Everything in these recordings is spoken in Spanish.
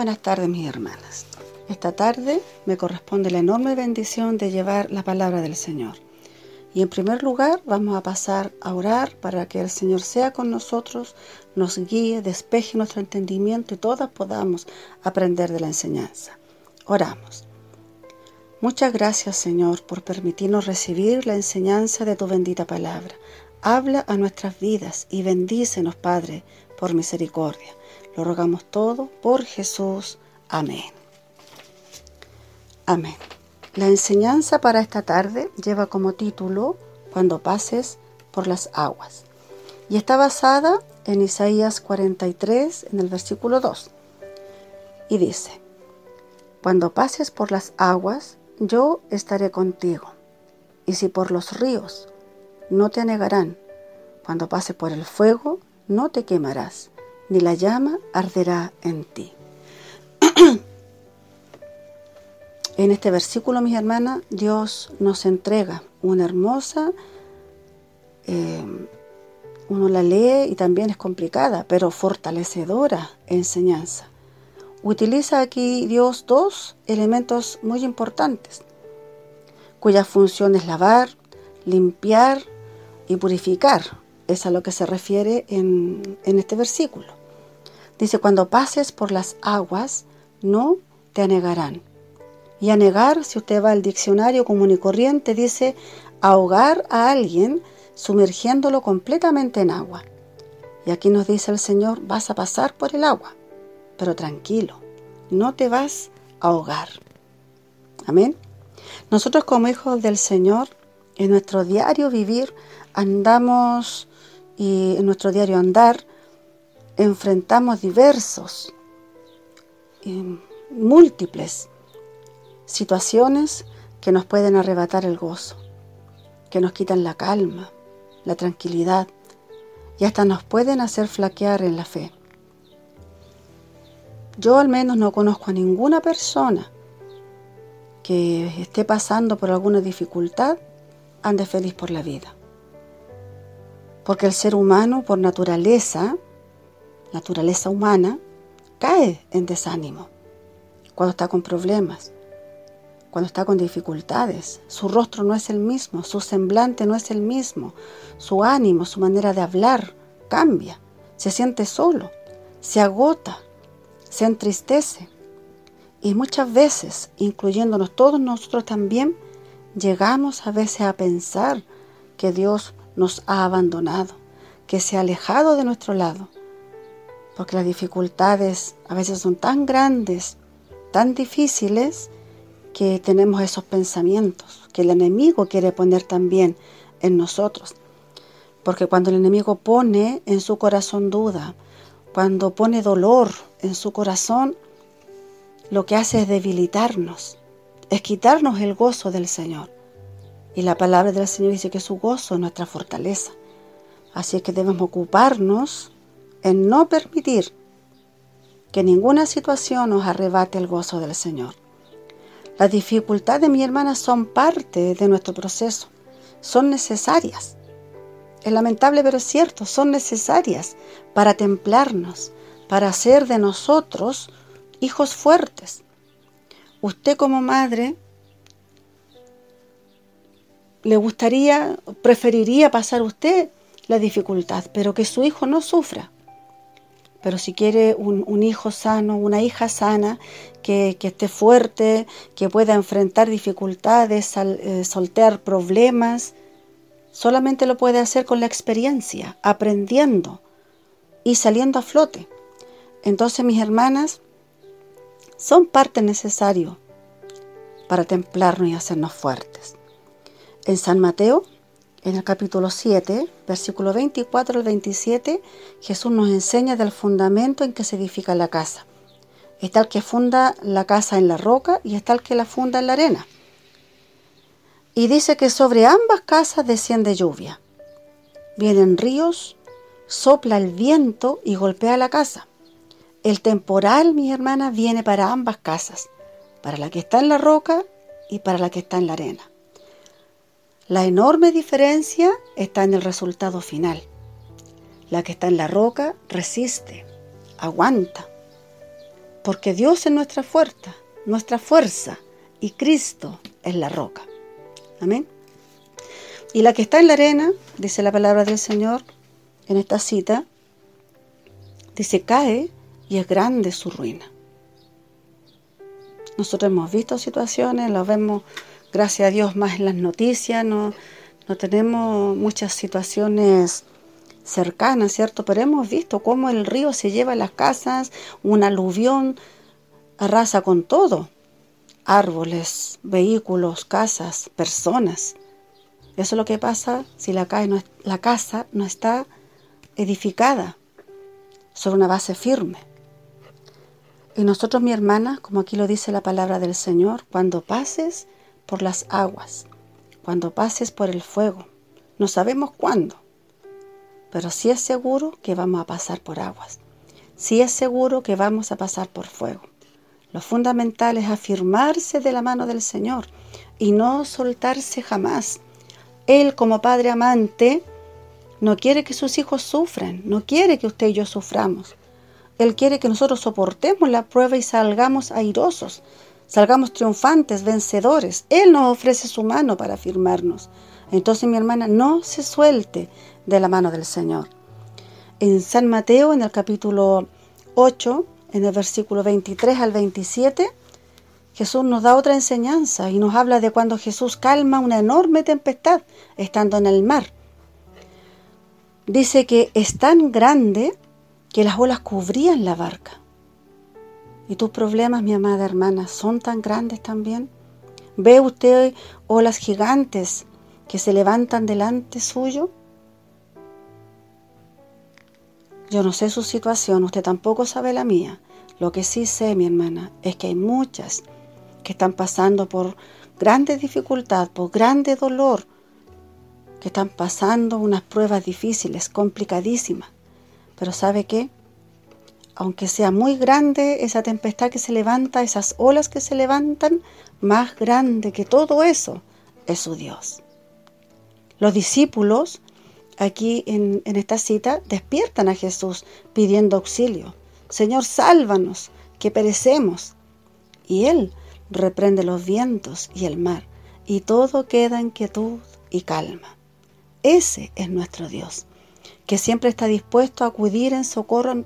buenas tardes mis hermanas. Esta tarde me corresponde la enorme bendición de llevar la palabra del Señor. Y en primer lugar vamos a pasar a orar para que el Señor sea con nosotros, nos guíe, despeje nuestro entendimiento y todas podamos aprender de la enseñanza. Oramos. Muchas gracias Señor por permitirnos recibir la enseñanza de tu bendita palabra. Habla a nuestras vidas y bendícenos Padre por misericordia. Lo rogamos todo por Jesús. Amén. Amén. La enseñanza para esta tarde lleva como título Cuando pases por las aguas y está basada en Isaías 43 en el versículo 2 y dice, Cuando pases por las aguas, yo estaré contigo, y si por los ríos, no te anegarán, cuando pases por el fuego, no te quemarás, ni la llama arderá en ti. en este versículo, mis hermanas, Dios nos entrega una hermosa, eh, uno la lee y también es complicada, pero fortalecedora enseñanza. Utiliza aquí Dios dos elementos muy importantes, cuya función es lavar, limpiar y purificar. Es a lo que se refiere en este versículo. Dice, cuando pases por las aguas, no te anegarán. Y anegar, si usted va al diccionario común y corriente, dice ahogar a alguien sumergiéndolo completamente en agua. Y aquí nos dice el Señor, vas a pasar por el agua, pero tranquilo, no te vas a ahogar. Amén. Nosotros como hijos del Señor, en nuestro diario vivir, andamos y en nuestro diario andar, enfrentamos diversos, y múltiples situaciones que nos pueden arrebatar el gozo, que nos quitan la calma, la tranquilidad y hasta nos pueden hacer flaquear en la fe. Yo al menos no conozco a ninguna persona que esté pasando por alguna dificultad, ande feliz por la vida. Porque el ser humano, por naturaleza, naturaleza humana, cae en desánimo cuando está con problemas, cuando está con dificultades. Su rostro no es el mismo, su semblante no es el mismo, su ánimo, su manera de hablar cambia, se siente solo, se agota, se entristece. Y muchas veces, incluyéndonos todos nosotros también, llegamos a veces a pensar que Dios nos ha abandonado, que se ha alejado de nuestro lado porque las dificultades a veces son tan grandes, tan difíciles, que tenemos esos pensamientos que el enemigo quiere poner también en nosotros. Porque cuando el enemigo pone en su corazón duda, cuando pone dolor en su corazón, lo que hace es debilitarnos, es quitarnos el gozo del Señor. Y la palabra del Señor dice que su gozo es nuestra fortaleza. Así es que debemos ocuparnos en no permitir que ninguna situación nos arrebate el gozo del Señor. Las dificultades, mi hermana, son parte de nuestro proceso, son necesarias. Es lamentable, pero es cierto, son necesarias para templarnos, para hacer de nosotros hijos fuertes. Usted como madre le gustaría, preferiría pasar usted la dificultad, pero que su hijo no sufra. Pero si quiere un, hijo sano, una hija sana, que, esté fuerte, que pueda enfrentar dificultades, eh, soltear problemas, solamente lo puede hacer con la experiencia, aprendiendo y saliendo a flote. Entonces, mis hermanas, son parte necesario para templarnos y hacernos fuertes. En San Mateo en el capítulo 7, versículo 24 al 27, Jesús nos enseña del fundamento en que se edifica la casa. Está el que funda la casa en la roca y está el que la funda en la arena. Y dice que sobre ambas casas desciende lluvia. Vienen ríos, sopla el viento y golpea la casa. El temporal, mi hermana, viene para ambas casas, para la que está en la roca y para la que está en la arena. La enorme diferencia está en el resultado final. La que está en la roca resiste, aguanta, porque Dios es nuestra fuerza, nuestra fuerza y Cristo es la roca. Amén. Y la que está en la arena, dice la palabra del Señor en esta cita, dice, cae y es grande su ruina. Nosotros hemos visto situaciones, lo vemos, gracias a Dios, más en las noticias, no, no tenemos muchas situaciones cercanas, ¿cierto? Pero hemos visto cómo el río se lleva a las casas, un aluvión arrasa con todo, árboles, vehículos, casas, personas. Eso es lo que pasa si la, la casa no está edificada sobre una base firme. Y nosotros, mi hermana, como aquí lo dice la palabra del Señor, cuando pases por las aguas, cuando pases por el fuego, no sabemos cuándo, pero sí es seguro que vamos a pasar por aguas. Sí es seguro que vamos a pasar por fuego. Lo fundamental es afirmarse de la mano del Señor y no soltarse jamás. Él como Padre amante no quiere que sus hijos sufran, no quiere que usted y yo suframos. Él quiere que nosotros soportemos la prueba y salgamos airosos, salgamos triunfantes, vencedores. Él nos ofrece su mano para afirmarnos. Entonces mi hermana, no se suelte de la mano del Señor. En San Mateo, en el capítulo 8, en el versículo 23 al 27, Jesús nos da otra enseñanza y nos habla de cuando Jesús calma una enorme tempestad estando en el mar. Dice que es tan grande que las olas cubrían la barca. ¿Y tus problemas, mi amada hermana, son tan grandes también? ¿Ve usted olas gigantes que se levantan delante suyo? Yo no sé su situación, usted tampoco sabe la mía. Lo que sí sé, mi hermana, es que hay muchas que están pasando por grande dificultad, por grande dolor, que están pasando unas pruebas difíciles, complicadísimas. Pero ¿sabe qué? Aunque sea muy grande esa tempestad que se levanta, esas olas que se levantan, más grande que todo eso es su Dios. Los discípulos aquí en, esta cita despiertan a Jesús pidiendo auxilio. Señor, sálvanos, que perecemos. Y Él reprende los vientos y el mar, y todo queda en quietud y calma. Ese es nuestro Dios, que siempre está dispuesto a acudir en socorro,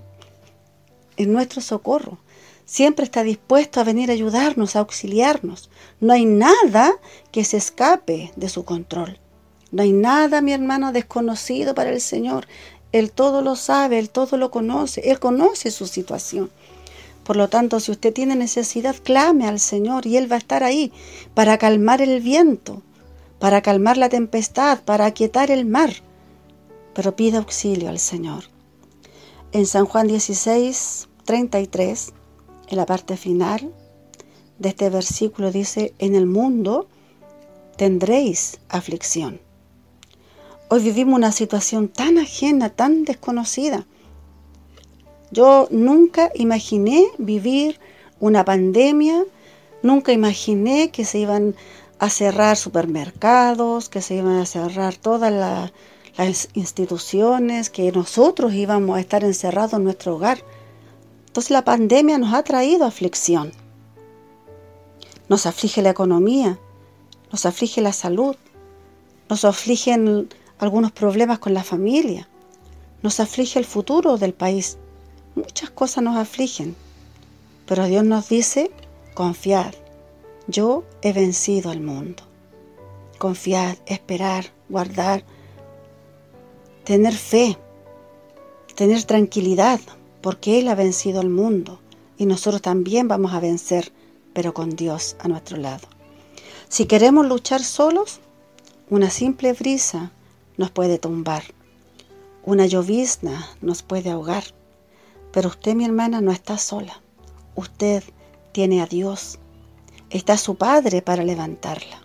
en nuestro socorro. Siempre está dispuesto a venir a ayudarnos, a auxiliarnos. No hay nada que se escape de su control. No hay nada, mi hermano, desconocido para el Señor. Él todo lo sabe, Él todo lo conoce, Él conoce su situación. Por lo tanto, si usted tiene necesidad, clame al Señor y Él va a estar ahí para calmar el viento, para calmar la tempestad, para aquietar el mar. Pero pida auxilio al Señor. En San Juan 16, 33, en la parte final de este versículo dice, en el mundo tendréis aflicción. Hoy vivimos una situación tan ajena, tan desconocida. Yo nunca imaginé vivir una pandemia, nunca imaginé que se iban a cerrar supermercados, que se iban a cerrar todas las instituciones, que nosotros íbamos a estar encerrados en nuestro hogar. Entonces la pandemia nos ha traído aflicción. Nos aflige la economía, nos aflige la salud, nos afligen algunos problemas con la familia, nos aflige el futuro del país, muchas cosas nos afligen, pero Dios nos dice, confiad, yo he vencido al mundo. Confiad, esperar, guardar, tener fe, tener tranquilidad, porque Él ha vencido al mundo y nosotros también vamos a vencer, pero con Dios a nuestro lado. Si queremos luchar solos, una simple brisa nos puede tumbar. Una llovizna nos puede ahogar. Pero usted, mi hermana, no está sola. Usted tiene a Dios. Está su Padre para levantarla.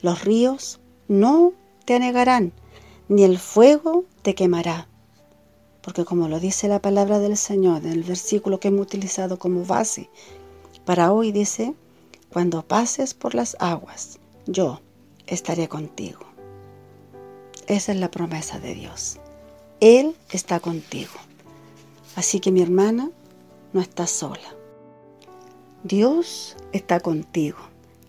Los ríos no te anegarán, ni el fuego te quemará. Porque como lo dice la palabra del Señor en el versículo que hemos utilizado como base, para hoy dice, cuando pases por las aguas, yo estaré contigo. Esa es la promesa de Dios. Él está contigo. Así que mi hermana, no estás sola. Dios está contigo.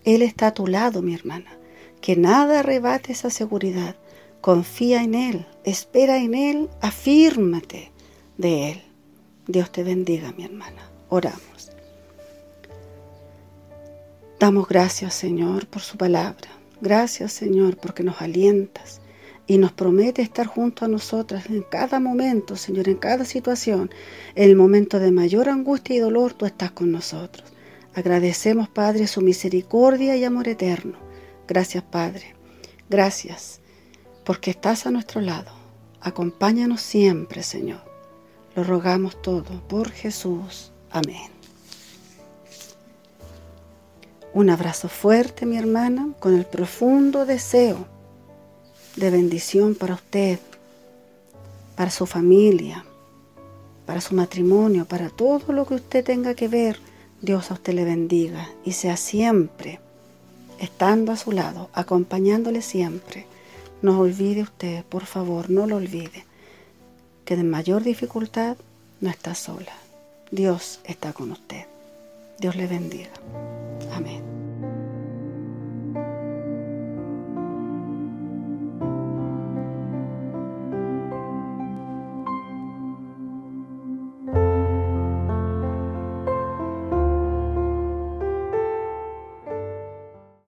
Él está a tu lado, mi hermana. Que nada arrebate esa seguridad. Confía en Él, espera en Él, afírmate de Él. Dios te bendiga, mi hermana. Oramos. Damos gracias, Señor, por su palabra. Gracias, Señor, porque nos alientas y nos promete estar junto a nosotras en cada momento, Señor, en cada situación. En el momento de mayor angustia y dolor, tú estás con nosotros. Agradecemos, Padre, su misericordia y amor eterno. Gracias, Padre. Gracias, porque estás a nuestro lado. Acompáñanos siempre, Señor. Lo rogamos todo por Jesús. Amén. Un abrazo fuerte, mi hermana, con el profundo deseo de bendición para usted, para su familia, para su matrimonio, para todo lo que usted tenga que ver. Dios a usted le bendiga y sea siempre estando a su lado, acompañándole siempre. No olvide usted, por favor, no lo olvide, que de mayor dificultad no está sola. Dios está con usted. Dios le bendiga. Amén.